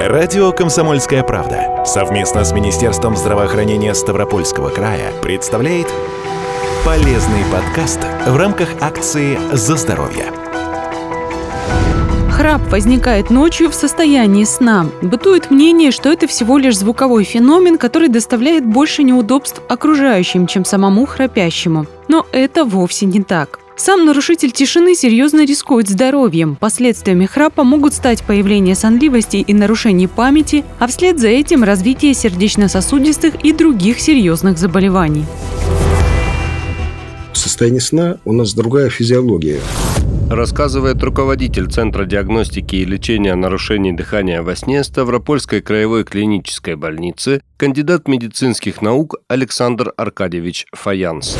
Радио «Комсомольская правда» совместно с Министерством здравоохранения Ставропольского края представляет полезный подкаст в рамках акции «За здоровье». Храп возникает ночью в состоянии сна. Бытует мнение, что это всего лишь звуковой феномен, который доставляет больше неудобств окружающим, чем самому храпящему. Но это вовсе не так. Сам нарушитель тишины серьезно рискует здоровьем. Последствиями храпа могут стать появление сонливости и нарушений памяти, а вслед за этим развитие сердечно-сосудистых и других серьезных заболеваний. В состоянии сна у нас другая физиология. Рассказывает руководитель Центра диагностики и лечения нарушений дыхания во сне Ставропольской краевой клинической больницы, кандидат медицинских наук Александр Аркадьевич Фаянс.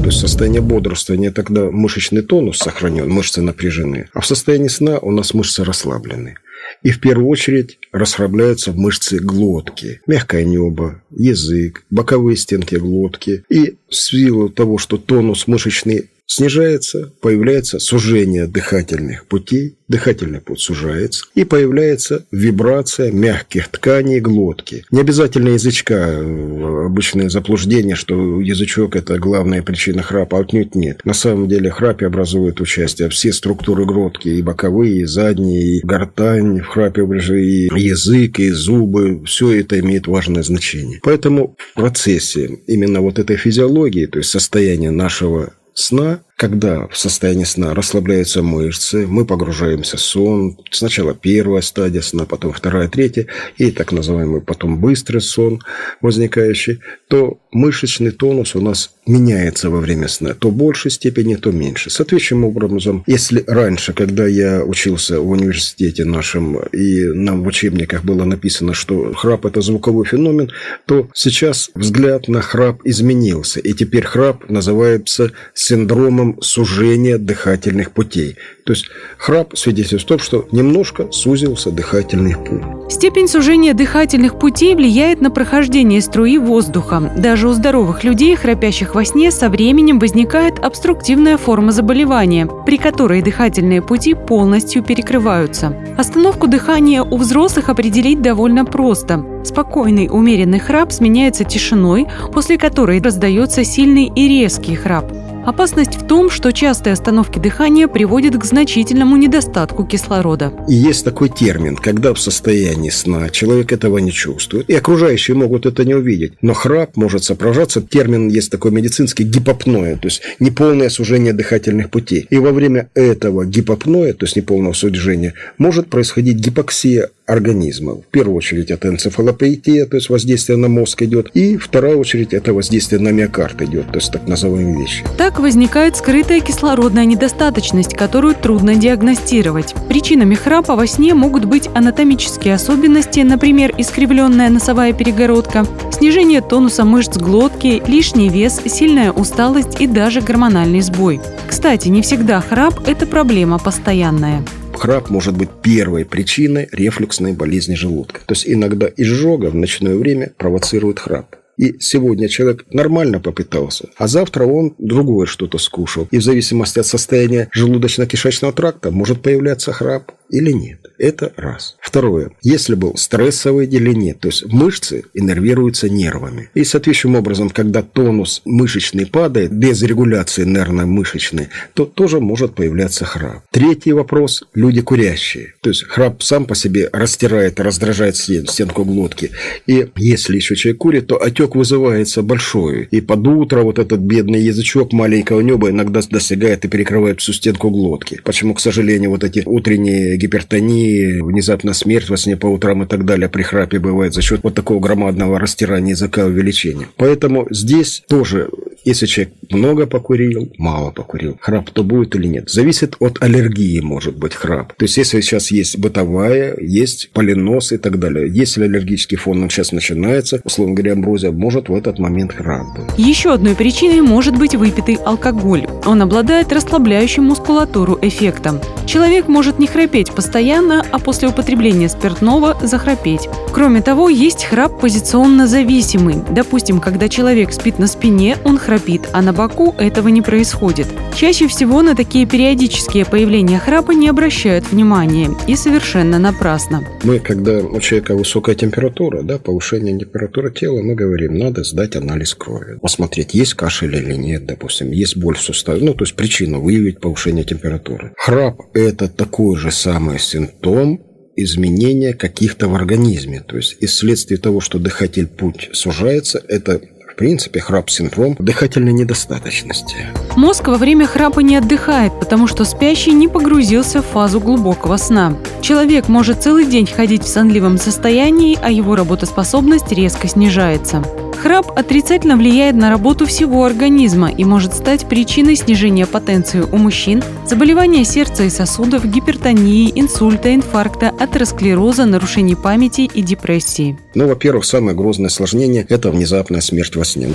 То есть состояние бодрствования тогда мышечный тонус сохранен, мышцы напряжены. А в состоянии сна у нас мышцы расслаблены. И в первую очередь расслабляются мышцы глотки. Мягкое небо, язык, боковые стенки глотки. И в силу того, что тонус мышечный снижается, появляется сужение дыхательных путей, дыхательный путь сужается, и появляется вибрация мягких тканей глотки. Не обязательно язычка, э, обычное заблуждение, что язычок – это главная причина храпа, отнюдь нет. На самом деле храпе образуют участие все структуры глотки, и боковые, и задние, и гортань в храпе, и язык, и зубы, все это имеет важное значение. Поэтому в процессе именно вот этой физиологии, то есть состояния нашего сна когда в состоянии сна расслабляются мышцы, мы погружаемся в сон. Сначала первая стадия сна, потом вторая, третья, и так называемый потом быстрый сон возникающий, то мышечный тонус у нас меняется во время сна. То в большей степени, то меньше. Соответствующим образом, если раньше, когда я учился в университете нашем, и нам в учебниках было написано, что храп – это звуковой феномен, то сейчас взгляд на храп изменился. И теперь храп называется синдромом сужения дыхательных путей. То есть храп свидетельствует в том, что немножко сузился дыхательный путь. Степень сужения дыхательных путей влияет на прохождение струи воздуха. Даже у здоровых людей, храпящих во сне, со временем возникает обструктивная форма заболевания, при которой дыхательные пути полностью перекрываются. Остановку дыхания у взрослых определить довольно просто. Спокойный, умеренный храп сменяется тишиной, после которой раздается сильный и резкий храп. Опасность в том, что частые остановки дыхания приводят к значительному недостатку кислорода. И есть такой термин, когда в состоянии сна человек этого не чувствует, и окружающие могут это не увидеть. Но храп может сопровождаться, термин есть такой медицинский гипопноя, то есть неполное сужение дыхательных путей. И во время этого гипопноя, то есть неполного сужения, может происходить гипоксия организма. В первую очередь это энцефалопатия, то есть воздействие на мозг идет, и вторая очередь это воздействие на миокард идет, то есть так называемые вещи. Так возникает скрытая кислородная недостаточность, которую трудно диагностировать. Причинами храпа во сне могут быть анатомические особенности, например, искривленная носовая перегородка, снижение тонуса мышц глотки, лишний вес, сильная усталость и даже гормональный сбой. Кстати, не всегда храп – это проблема постоянная храп может быть первой причиной рефлюксной болезни желудка. То есть иногда изжога в ночное время провоцирует храп. И сегодня человек нормально попытался, а завтра он другое что-то скушал. И в зависимости от состояния желудочно-кишечного тракта может появляться храп или нет. Это раз. Второе. Если был стрессовый или нет, то есть мышцы иннервируются нервами. И соответствующим образом, когда тонус мышечный падает без регуляции нервно-мышечной, то тоже может появляться храп. Третий вопрос. Люди курящие. То есть храп сам по себе растирает, раздражает стенку глотки. И если еще человек курит, то отек вызывается большой. И под утро вот этот бедный язычок маленького неба иногда достигает и перекрывает всю стенку глотки. Почему, к сожалению, вот эти утренние гипертонии, внезапно смерть во сне по утрам и так далее при храпе бывает за счет вот такого громадного растирания языка увеличения. Поэтому здесь тоже если человек много покурил, мало покурил, храп то будет или нет. Зависит от аллергии, может быть, храп. То есть, если сейчас есть бытовая, есть полинос и так далее. Если аллергический фон сейчас начинается, условно говоря, амброзия, может в этот момент храп быть. Еще одной причиной может быть выпитый алкоголь. Он обладает расслабляющим мускулатуру эффектом. Человек может не храпеть постоянно, а после употребления спиртного захрапеть. Кроме того, есть храп позиционно зависимый. Допустим, когда человек спит на спине, он храпит храпит, а на боку этого не происходит. Чаще всего на такие периодические появления храпа не обращают внимания и совершенно напрасно. Мы, когда у человека высокая температура, да, повышение температуры тела, мы говорим, надо сдать анализ крови. Посмотреть, есть кашель или нет, допустим, есть боль в суставе, ну, то есть причину выявить повышение температуры. Храп – это такой же самый симптом, изменения каких-то в организме. То есть, из следствия того, что дыхатель путь сужается, это в принципе, храп-синдром дыхательной недостаточности. Мозг во время храпа не отдыхает, потому что спящий не погрузился в фазу глубокого сна. Человек может целый день ходить в сонливом состоянии, а его работоспособность резко снижается. Храп отрицательно влияет на работу всего организма и может стать причиной снижения потенции у мужчин, заболевания сердца и сосудов, гипертонии, инсульта, инфаркта, атеросклероза, нарушений памяти и депрессии. Ну, во-первых, самое грозное осложнение – это внезапная смерть во сне.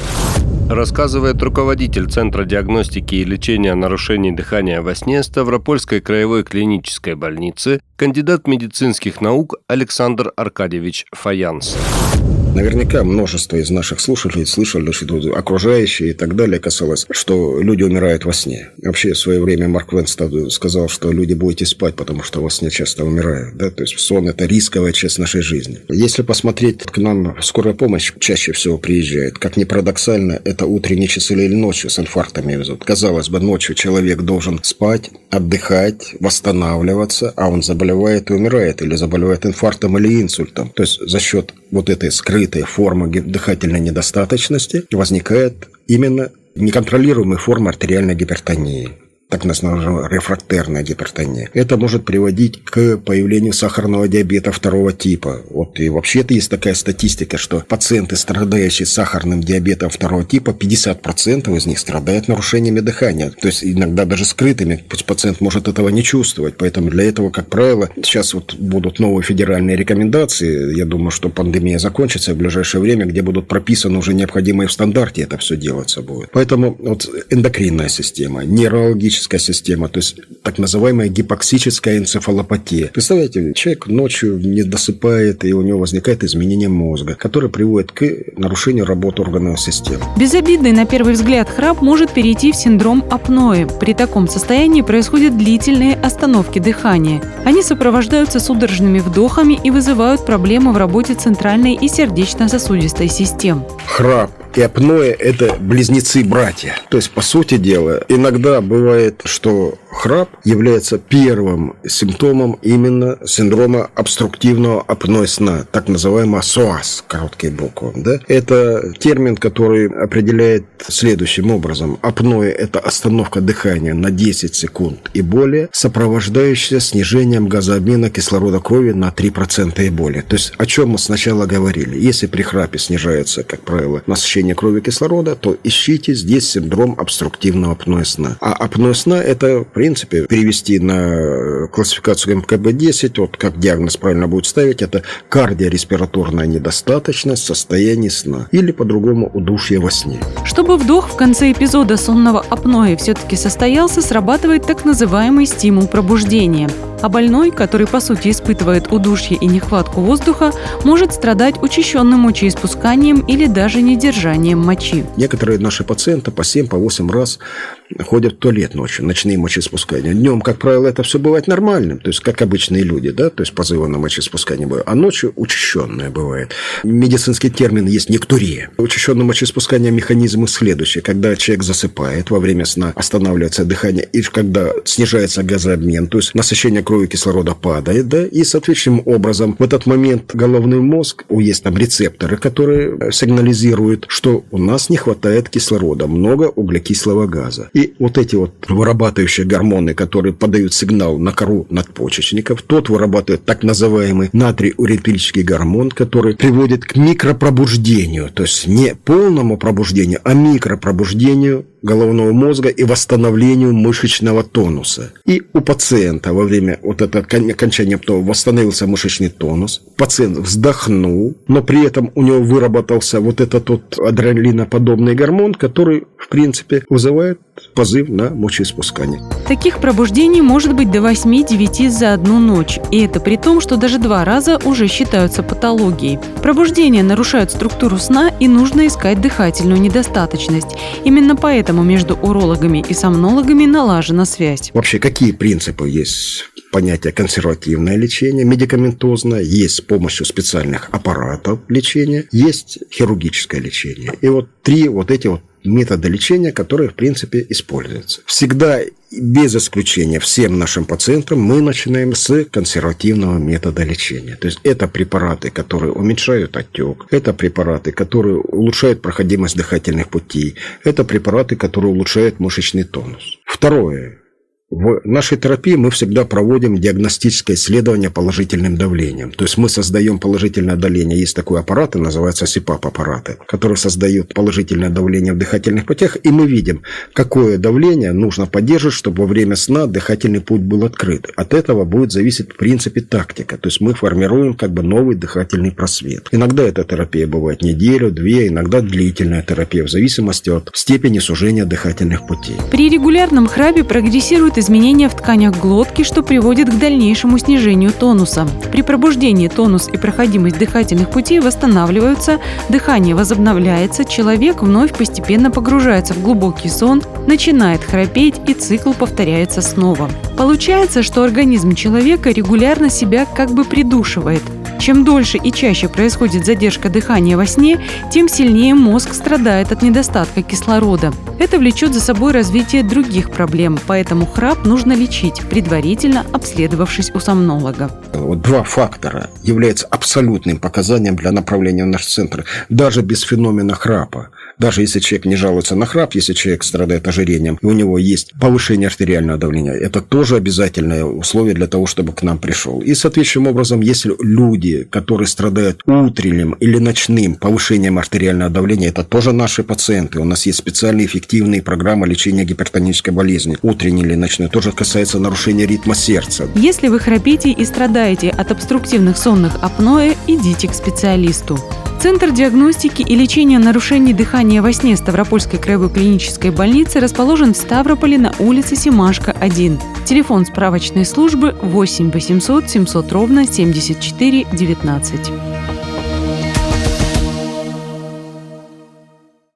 Рассказывает руководитель Центра диагностики и лечения нарушений дыхания во сне Ставропольской краевой клинической больницы, кандидат медицинских наук Александр Аркадьевич Фаянс. Наверняка множество из наших слушателей слышали, что окружающие и так далее касалось, что люди умирают во сне. Вообще, в свое время Марк Вен сказал, что люди будете спать, потому что во сне часто умирают. Да? То есть сон – это рисковая часть нашей жизни. Если посмотреть, к нам скорая помощь чаще всего приезжает. Как ни парадоксально, это утренние часы или ночью с инфарктами везут. Казалось бы, ночью человек должен спать, отдыхать, восстанавливаться, а он заболевает и умирает, или заболевает инфарктом или инсультом. То есть за счет вот этой скрытой формы дыхательной недостаточности возникает именно неконтролируемая форма артериальной гипертонии так называемая рефрактерная гипертония. Это может приводить к появлению сахарного диабета второго типа. Вот и вообще-то есть такая статистика, что пациенты, страдающие сахарным диабетом второго типа, 50% из них страдают нарушениями дыхания. То есть иногда даже скрытыми. Пациент может этого не чувствовать. Поэтому для этого, как правило, сейчас вот будут новые федеральные рекомендации. Я думаю, что пандемия закончится в ближайшее время, где будут прописаны уже необходимые в стандарте это все делаться будет. Поэтому вот эндокринная система, нейрологическая энцефалическая система, то есть так называемая гипоксическая энцефалопатия. Представляете, человек ночью не досыпает, и у него возникает изменение мозга, которое приводит к нарушению работы органов системы. Безобидный на первый взгляд храп может перейти в синдром апноэ. При таком состоянии происходят длительные остановки дыхания. Они сопровождаются судорожными вдохами и вызывают проблемы в работе центральной и сердечно-сосудистой систем. Храп и апноэ – это близнецы-братья. То есть, по сути дела, иногда бывает, что храп является первым симптомом именно синдрома обструктивного апноэ сна, так называемого СОАС, короткие буквы. Да? Это термин, который определяет следующим образом. Апноэ – это остановка дыхания на 10 секунд и более, сопровождающаяся снижением газообмена кислорода крови на 3% и более. То есть, о чем мы сначала говорили. Если при храпе снижается, как правило, насыщение крови кислорода, то ищите здесь синдром обструктивного апноэ сна. А апноэ сна – это, принципе, перевести на классификацию МКБ-10, вот как диагноз правильно будет ставить, это кардиореспираторная недостаточность состояния сна или по-другому удушье во сне. Чтобы вдох в конце эпизода сонного апноэ все-таки состоялся, срабатывает так называемый стимул пробуждения. А больной, который по сути испытывает удушье и нехватку воздуха, может страдать учащенным мочеиспусканием или даже недержанием мочи. Некоторые наши пациенты по 7-8 по раз ходят в туалет ночью, ночные мочеиспускания. Днем, как правило, это все бывает нормальным, то есть как обычные люди, да, то есть позывы на мочеиспускание бывают, а ночью учащенное бывает. Медицинский термин есть нектурия. Учащенное мочеиспускание механизмы следующие. Когда человек засыпает во время сна, останавливается дыхание, и когда снижается газообмен, то есть насыщение крови кислорода падает, да, и соответствующим образом в этот момент головной мозг, у есть там рецепторы, которые сигнализируют, что у нас не хватает кислорода, много углекислого газа. И вот эти вот вырабатывающие гормоны, которые подают сигнал на кору надпочечников, тот вырабатывает так называемый натриуретический гормон, который приводит к микропробуждению, то есть не полному пробуждению, а микропробуждению головного мозга и восстановлению мышечного тонуса. И у пациента во время вот этого окончания то восстановился мышечный тонус, пациент вздохнул, но при этом у него выработался вот этот вот адреналиноподобный гормон, который, в принципе, вызывает позыв на мочеиспускание. Таких пробуждений может быть до 8-9 за одну ночь. И это при том, что даже два раза уже считаются патологией. Пробуждения нарушают структуру сна и нужно искать дыхательную недостаточность. Именно поэтому между урологами и сомнологами налажена связь. Вообще, какие принципы есть понятие консервативное лечение, медикаментозное, есть с помощью специальных аппаратов лечения, есть хирургическое лечение. И вот три вот эти вот метода лечения, которые, в принципе, используются. Всегда, без исключения, всем нашим пациентам мы начинаем с консервативного метода лечения. То есть, это препараты, которые уменьшают отек, это препараты, которые улучшают проходимость дыхательных путей, это препараты, которые улучшают мышечный тонус. Второе. В нашей терапии мы всегда проводим диагностическое исследование положительным давлением. То есть мы создаем положительное давление. Есть такой аппарат, называется СИПАП-аппараты, который создает положительное давление в дыхательных путях. И мы видим, какое давление нужно поддерживать, чтобы во время сна дыхательный путь был открыт. От этого будет зависеть в принципе тактика. То есть мы формируем как бы новый дыхательный просвет. Иногда эта терапия бывает неделю, две, иногда длительная терапия, в зависимости от степени сужения дыхательных путей. При регулярном храпе прогрессирует изменения в тканях глотки, что приводит к дальнейшему снижению тонуса. При пробуждении тонус и проходимость дыхательных путей восстанавливаются, дыхание возобновляется, человек вновь постепенно погружается в глубокий сон, начинает храпеть и цикл повторяется снова. Получается, что организм человека регулярно себя как бы придушивает – чем дольше и чаще происходит задержка дыхания во сне, тем сильнее мозг страдает от недостатка кислорода. Это влечет за собой развитие других проблем, поэтому храп нужно лечить, предварительно обследовавшись у сомнолога. Вот два фактора являются абсолютным показанием для направления в наш центр, даже без феномена храпа. Даже если человек не жалуется на храп, если человек страдает ожирением, и у него есть повышение артериального давления, это тоже обязательное условие для того, чтобы к нам пришел. И, соответствующим образом, если люди, которые страдают утренним или ночным повышением артериального давления, это тоже наши пациенты. У нас есть специальные эффективные программы лечения гипертонической болезни, утренней или ночной. Тоже касается нарушения ритма сердца. Если вы храпите и страдаете от обструктивных сонных апноэ, идите к специалисту. Центр диагностики и лечения нарушений дыхания во сне Ставропольской краевой клинической больницы расположен в Ставрополе на улице Симашка, 1. Телефон справочной службы 8 800 700 ровно 74 19.